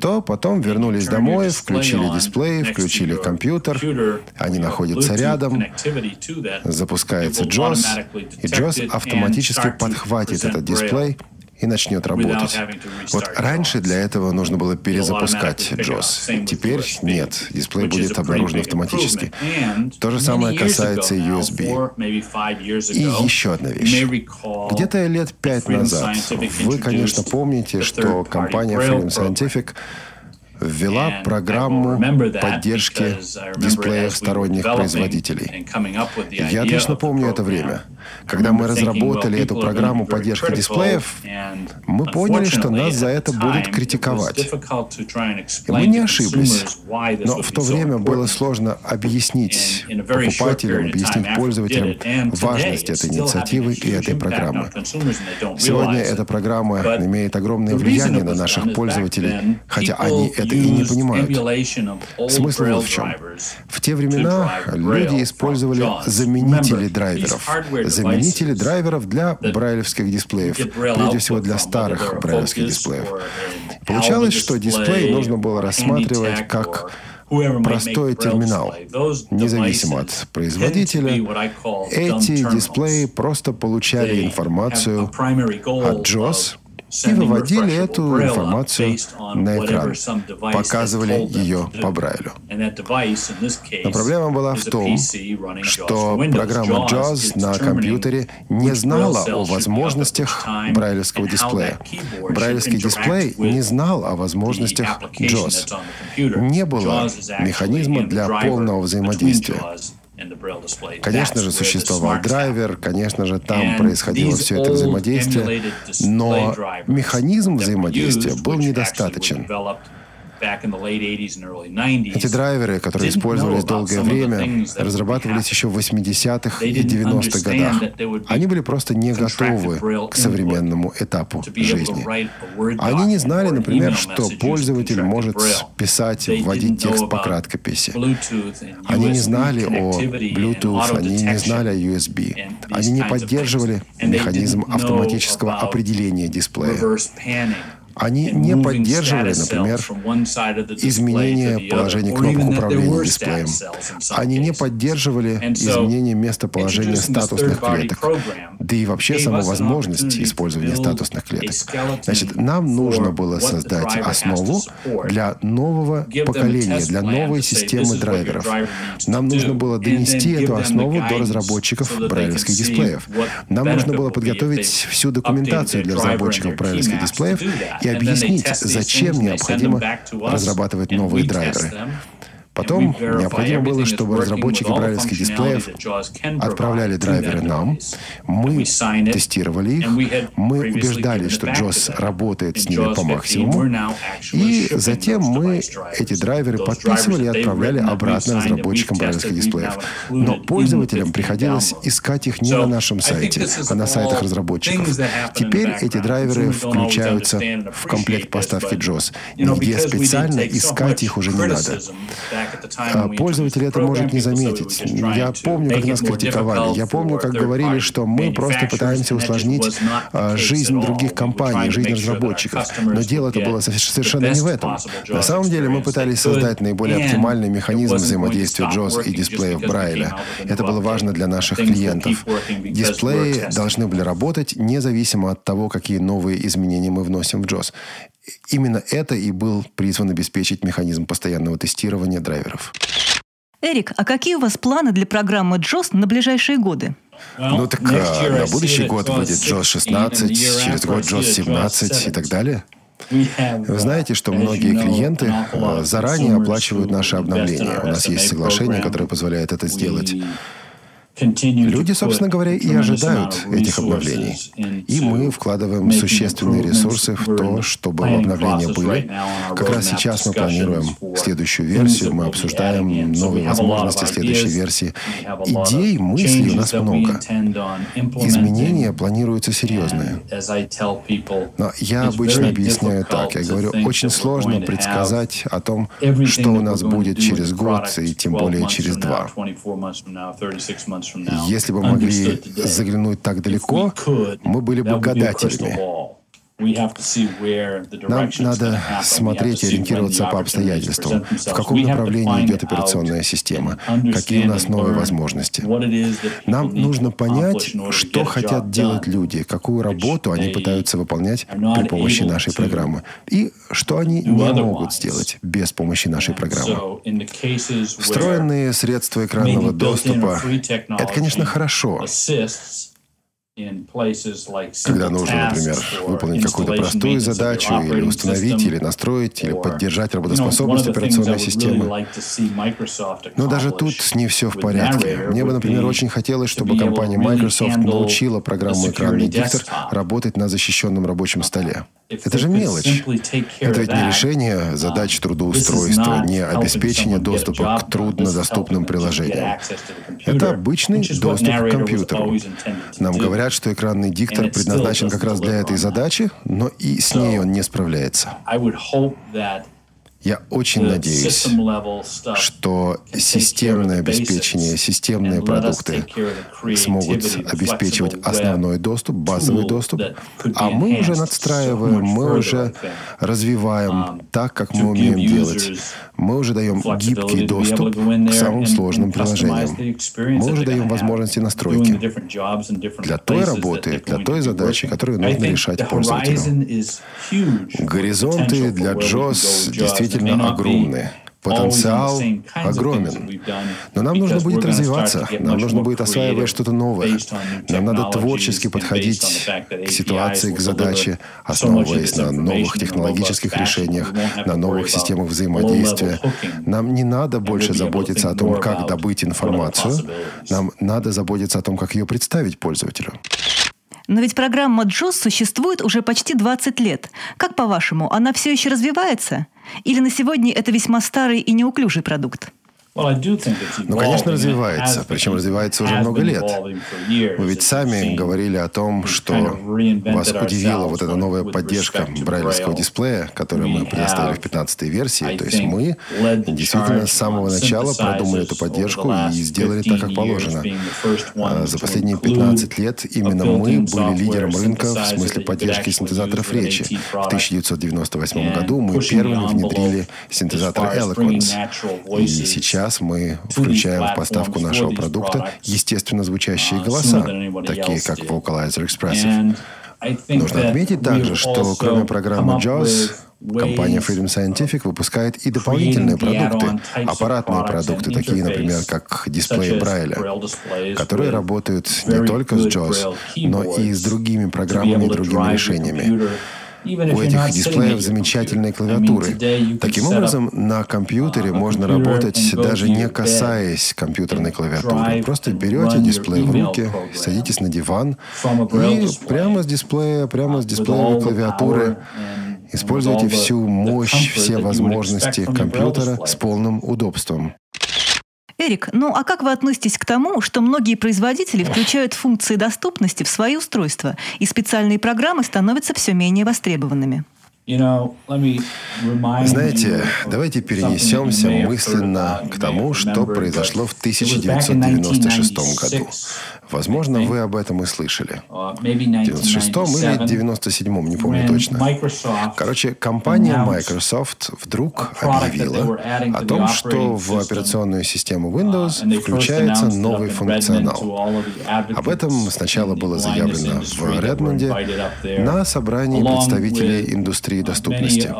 то потом вернулись домой, включили дисплей, включили компьютер, они находятся рядом, запускается JOS, и JOS автоматически подхватит этот дисплей и начнет работать. Вот раньше для этого нужно было перезапускать JOS. Теперь нет, дисплей будет обнаружен автоматически. То же самое касается и USB. И еще одна вещь. Где-то лет пять назад вы, конечно, помните, что компания Freedom Scientific ввела программу поддержки дисплеев сторонних производителей. Я отлично помню это время. Когда мы разработали эту программу поддержки дисплеев, мы поняли, что нас за это будут критиковать. И мы не ошиблись. Но в то время было сложно объяснить покупателям, объяснить пользователям важность этой инициативы и этой программы. Сегодня эта программа имеет огромное влияние на наших пользователей, хотя они это и не понимают. Смысл вот в чем. В те времена люди использовали заменители драйверов, заменители драйверов для брайлевских дисплеев, прежде всего для старых брайлевских дисплеев. Получалось, что дисплей нужно было рассматривать как простой терминал. Независимо от производителя, эти дисплеи просто получали информацию от JOS, и выводили эту информацию на экран, показывали ее по Брайлю. Но проблема была в том, что программа JAWS на компьютере не знала о возможностях брайлевского дисплея. Брайлевский дисплей не знал о возможностях JAWS. Не было механизма для полного взаимодействия. Конечно же, существовал драйвер, конечно же, там происходило все это взаимодействие, но механизм взаимодействия был недостаточен. Эти драйверы, которые использовались долгое время, разрабатывались еще в 80-х и 90-х годах. Они были просто не готовы к современному этапу жизни. Они не знали, например, что пользователь может писать, вводить текст по краткописи. Они не знали о Bluetooth, они не знали о USB. Они не поддерживали механизм автоматического определения дисплея. Они не поддерживали, например, изменение положения кнопок управления дисплеем. Они не поддерживали изменение местоположения статусных клеток, да и вообще саму возможность использования статусных клеток. Значит, нам нужно было создать основу для нового поколения, для новой системы драйверов. Нам нужно было донести эту основу до разработчиков брайлевских дисплеев. Нам нужно было подготовить всю документацию для разработчиков брайлевских дисплеев и объяснить, зачем необходимо разрабатывать новые драйверы. Потом необходимо было, чтобы разработчики брайлевских дисплеев отправляли драйверы нам, мы тестировали их, мы убеждались, что JOS работает с ними по максимуму, и затем мы эти драйверы подписывали и отправляли обратно разработчикам брайлевских дисплеев. Но пользователям приходилось искать их не на нашем сайте, а на сайтах разработчиков. Теперь эти драйверы включаются в комплект поставки JOS, где специально искать их уже не надо. А пользователь это может не заметить. Я помню, как нас критиковали. Я помню, как говорили, что мы просто пытаемся усложнить а, жизнь других компаний, жизнь разработчиков. Но дело это было совершенно не в этом. На самом деле мы пытались создать наиболее оптимальный механизм взаимодействия JOS и дисплеев Брайля. Это было важно для наших клиентов. Дисплеи должны были работать независимо от того, какие новые изменения мы вносим в JOS. Именно это и был призван обеспечить механизм постоянного тестирования драйверов. Эрик, а какие у вас планы для программы JOS на ближайшие годы? Ну так а, на будущий год выйдет JOS 16, через год JOS 17 и так далее? Вы знаете, что многие клиенты а, заранее оплачивают наши обновления. У нас есть соглашение, которое позволяет это сделать. Люди, собственно говоря, и ожидают этих обновлений. И мы вкладываем существенные ресурсы в то, чтобы обновления были. Как раз сейчас мы планируем следующую версию, мы обсуждаем новые возможности следующей версии. Идей, мыслей у нас много. Изменения планируются серьезные. Но я обычно объясняю так. Я говорю, очень сложно предсказать о том, что у нас будет через год и тем более через два. Если бы могли заглянуть так далеко, мы были бы. гадателями. Нам надо смотреть и ориентироваться по обстоятельствам, в каком направлении идет операционная система, какие у нас новые возможности. Нам нужно понять, что хотят делать люди, какую работу они пытаются выполнять при помощи нашей программы, и что они не могут сделать без помощи нашей программы. Встроенные средства экранного доступа — это, конечно, хорошо, когда нужно, например, выполнить какую-то простую задачу, или установить, или настроить, или поддержать работоспособность операционной системы. Но даже тут не все в порядке. Мне бы, например, очень хотелось, чтобы компания Microsoft научила программу «Экранный диктор» работать на защищенном рабочем столе. Это же мелочь. Это ведь не решение задач трудоустройства, не обеспечение доступа к труднодоступным приложениям. Это обычный доступ к компьютеру. Нам говорят, что экранный диктор предназначен как раз для этой задачи, но и с ней он не справляется. Я очень надеюсь, что системное обеспечение, системные продукты смогут обеспечивать основной доступ, базовый доступ, а мы уже надстраиваем, мы уже развиваем um, так, как мы умеем делать. Мы уже даем гибкий доступ к самым сложным приложениям. Мы уже даем возможности настройки для той работы, для той задачи, которую нужно решать пользователю. Горизонты для JOS действительно действительно огромны. Потенциал огромен. Но нам нужно будет развиваться, нам нужно будет осваивать что-то новое. Нам надо творчески подходить к ситуации, к задаче, основываясь на новых технологических решениях, на новых системах взаимодействия. Нам не надо больше заботиться о том, как добыть информацию. Нам надо заботиться о том, как ее представить пользователю. Но ведь программа JOS существует уже почти 20 лет. Как по-вашему, она все еще развивается? Или на сегодня это весьма старый и неуклюжий продукт? Ну, конечно, развивается, причем развивается уже много лет. Вы ведь сами говорили о том, что вас удивила вот эта новая поддержка брайлевского дисплея, которую мы предоставили в 15 версии. То есть мы действительно с самого начала продумали эту поддержку и сделали так, как положено. А за последние 15 лет именно мы были лидером рынка в смысле поддержки синтезаторов речи. В 1998 году мы первыми внедрили синтезатор Eloquence. И сейчас сейчас мы включаем в поставку нашего продукта естественно звучащие голоса, такие как Vocalizer Expressive. Нужно отметить также, что кроме программы JAWS, Компания Freedom Scientific выпускает и дополнительные продукты, аппаратные продукты, такие, например, как дисплей Брайля, которые работают не только с JAWS, но и с другими программами и другими решениями. У этих дисплеев замечательные клавиатуры. Таким образом, на компьютере можно работать даже не касаясь компьютерной клавиатуры. Просто берете дисплей в руки, садитесь на диван и прямо с дисплея, прямо с дисплея клавиатуры используйте всю мощь, все возможности компьютера с полным удобством. Эрик, ну а как вы относитесь к тому, что многие производители включают функции доступности в свои устройства, и специальные программы становятся все менее востребованными? Знаете, давайте перенесемся мысленно к тому, что произошло в 1996 году. Возможно, вы об этом и слышали. В 96-м или 97-м, не помню точно. Короче, компания Microsoft вдруг объявила о том, что в операционную систему Windows включается новый функционал. Об этом сначала было заявлено в Редмонде на собрании представителей индустрии доступности.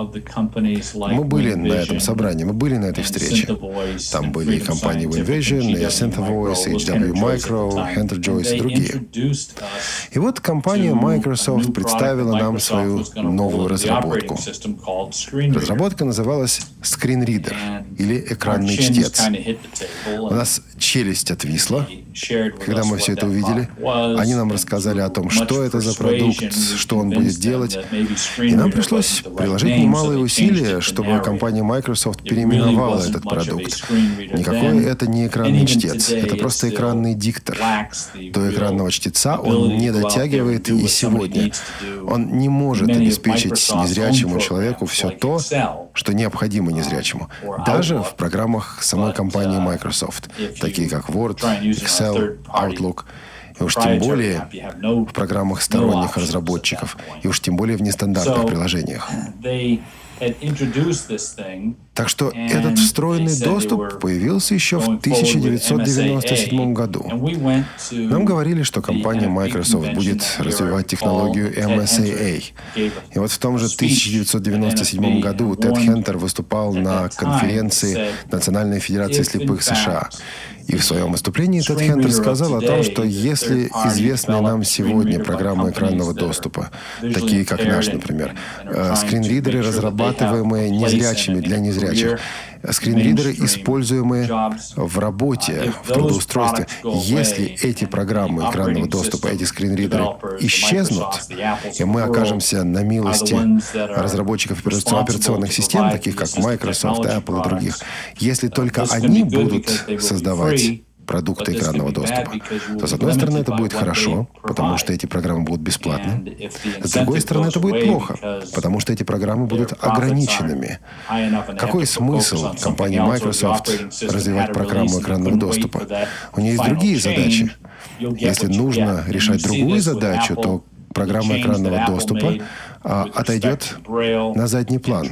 Мы были на этом собрании, мы были на этой встрече. Там были и компании WinVision, и SynthVoice, HW Micro, Joyce и другие. И вот компания Microsoft представила нам свою новую разработку. Разработка называлась Screen Reader или экранный чтец. У нас челюсть отвисла, когда мы все это увидели. Они нам рассказали о том, что это за продукт, что он будет делать. И нам пришлось приложить немалые усилия, чтобы компания Microsoft переименовала этот продукт. Никакой это не экранный чтец, это просто экранный диктор. До экранного чтеца он не дотягивает и сегодня. Он не может обеспечить незрячему человеку все то, что необходимо незрячему. Даже в программах самой компании Microsoft, такие как Word, Excel, Outlook – и уж тем более в программах сторонних разработчиков, и уж тем более в нестандартных приложениях. Так что этот встроенный доступ появился еще в 1997 году. Нам говорили, что компания Microsoft будет развивать технологию MSAA. И вот в том же 1997 году Тед Хентер выступал на конференции Национальной Федерации слепых США. И в своем выступлении Тед Хентер сказал о том, что если известные нам сегодня программы экранного доступа, такие как наш, например, э, скринридеры, разрабатываемые незрячими для незрячих, скринридеры, используемые в работе, в трудоустройстве. Если эти программы экранного доступа, эти скринридеры исчезнут, и мы окажемся на милости разработчиков операционных систем, таких как Microsoft, Apple и других, если только они будут создавать продукты экранного доступа, то, с одной стороны, это будет хорошо, потому что эти программы будут бесплатны. С другой стороны, это будет плохо, потому что эти программы будут ограниченными. Какой смысл компании Microsoft развивать программу экранного доступа? У нее есть другие задачи. Если нужно решать другую задачу, то программа экранного доступа отойдет на задний план.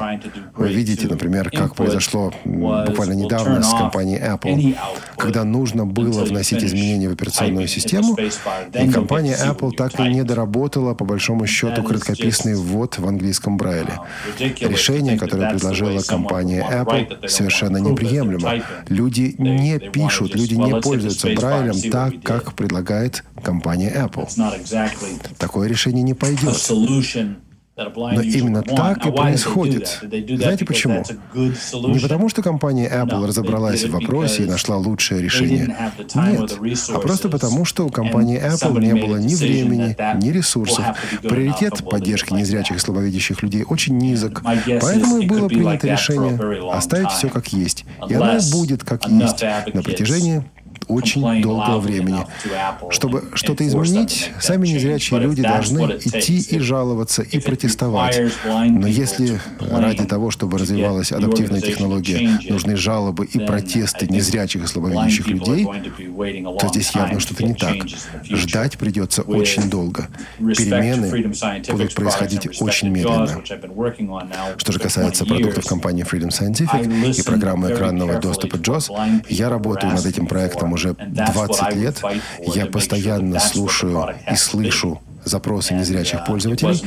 Вы видите, например, как произошло буквально недавно с компанией Apple, когда нужно было вносить изменения в операционную систему, и компания Apple так и не доработала, по большому счету, краткописный ввод в английском Брайле. Решение, которое предложила компания Apple, совершенно неприемлемо. Люди не пишут, люди не пользуются Брайлем так, как предлагает компания Apple. Такое решение не пойдет. Но именно так и происходит. Знаете почему? Не потому, что компания Apple разобралась в вопросе и нашла лучшее решение. Нет. А просто потому, что у компании Apple не было ни времени, ни ресурсов. Приоритет поддержки незрячих и слабовидящих людей очень низок. Поэтому и было принято решение оставить все как есть. И оно будет как есть на протяжении очень долгого времени. Чтобы что-то изменить, сами незрячие люди должны идти и жаловаться, и протестовать. Но если ради того, чтобы развивалась адаптивная технология, нужны жалобы и протесты незрячих и слабовидящих людей, то здесь явно что-то не так. Ждать придется очень долго. Перемены будут происходить очень медленно. Что же касается продуктов компании Freedom Scientific и программы экранного доступа JOS, я работаю над этим проектом уже 20 лет я постоянно слушаю и слышу запросы незрячих пользователей,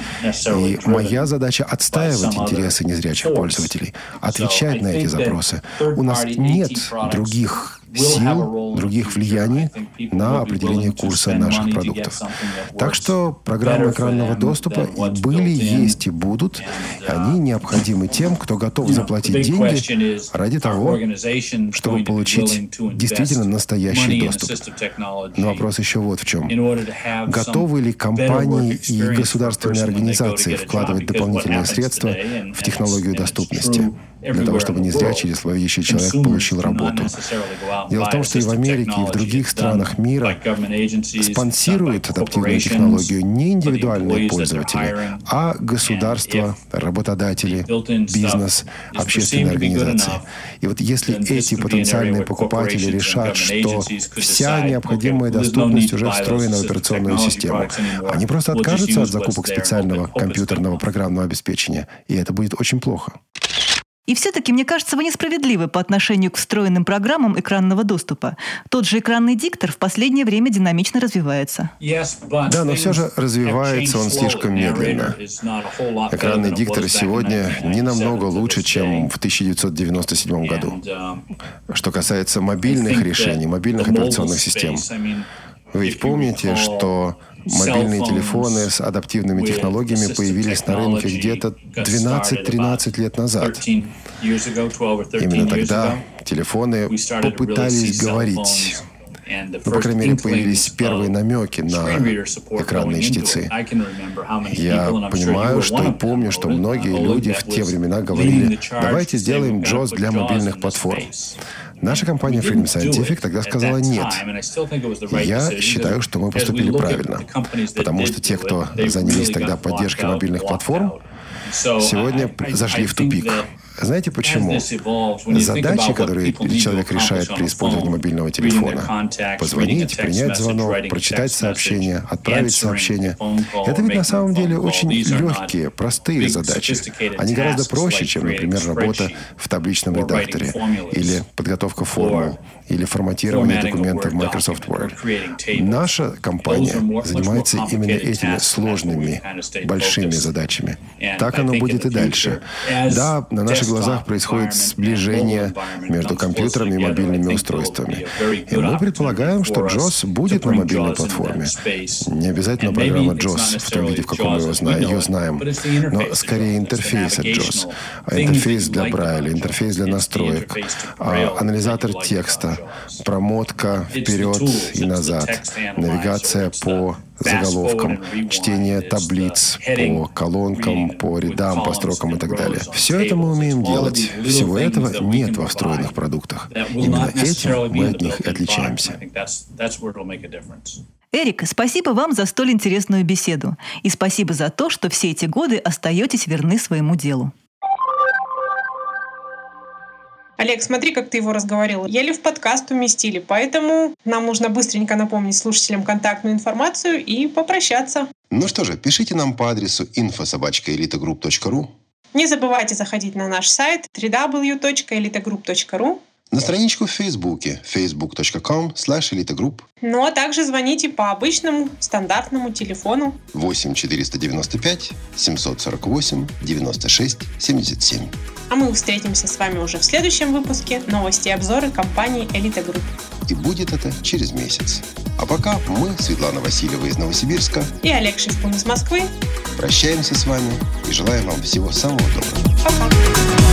и моя задача отстаивать интересы незрячих пользователей, отвечать на эти запросы. У нас нет других сил, других влияний на определение курса наших продуктов. Так что программы экранного доступа и были, есть и будут. Они необходимы тем, кто готов заплатить деньги ради того, чтобы получить действительно настоящий доступ. Но вопрос еще вот в чем. Готовы ли компании и государственные организации вкладывать дополнительные средства в технологию доступности? Для того, чтобы не зря через словоящий человек получил работу. Дело в том, что и в Америке, и в других странах мира спонсируют адаптивную технологию не индивидуальные пользователи, а государство, работодатели, бизнес, общественные организации. И вот если эти потенциальные покупатели решат, что вся необходимая доступность уже встроена в операционную систему, они просто откажутся от закупок специального компьютерного программного обеспечения, и это будет очень плохо. И все-таки, мне кажется, вы несправедливы по отношению к встроенным программам экранного доступа. Тот же экранный диктор в последнее время динамично развивается. Да, но все же развивается он слишком медленно. Экранный диктор сегодня не намного лучше, чем в 1997 году. Что касается мобильных решений, мобильных операционных систем, вы ведь помните, что Мобильные телефоны с адаптивными технологиями появились на рынке где-то 12-13 лет назад. Именно тогда телефоны попытались говорить. Ну, по крайней мере, появились первые намеки на экранные чтецы. Я понимаю, что и помню, что многие люди в те времена говорили, давайте сделаем JOS для мобильных платформ. Наша компания Freedom Scientific тогда сказала нет. Я считаю, что мы поступили правильно, потому что те, кто занялись тогда поддержкой мобильных платформ, сегодня зашли в тупик. Знаете почему? Задачи, которые человек решает при использовании мобильного телефона, позвонить, принять звонок, прочитать сообщение, отправить сообщение, это ведь на самом деле очень легкие, простые задачи. Они гораздо проще, чем, например, работа в табличном редакторе или подготовка формул или форматирование документов в Microsoft Word. Наша компания занимается именно этими сложными, большими задачами. Так оно будет и дальше. Да, на наших глазах происходит сближение между компьютерами и мобильными устройствами. И мы предполагаем, что JOS будет на мобильной платформе. Не обязательно программа JOS в том виде, в каком мы ее знаем, но скорее интерфейс от JOS. А интерфейс для Брайля, интерфейс для настроек, а анализатор текста, промотка вперед и назад, навигация по заголовкам, чтение таблиц по колонкам, по рядам, по строкам и так далее. Все это мы умеем делать. Всего этого нет во встроенных продуктах. Именно этим мы от них и отличаемся. Эрик, спасибо вам за столь интересную беседу. И спасибо за то, что все эти годы остаетесь верны своему делу. Олег, смотри, как ты его разговорил. Еле в подкаст уместили, поэтому нам нужно быстренько напомнить слушателям контактную информацию и попрощаться. Ну что же, пишите нам по адресу info.elitogroup.ru Не забывайте заходить на наш сайт www.elitagroup.ru на страничку в Фейсбуке facebook.com slash elitagroup. Ну а также звоните по обычному стандартному телефону 8 495 748 96 77. А мы встретимся с вами уже в следующем выпуске новости и обзоры компании Элита Групп. И будет это через месяц. А пока мы, Светлана Васильева из Новосибирска и Олег Шевкун из Москвы, прощаемся с вами и желаем вам всего самого доброго. Пока.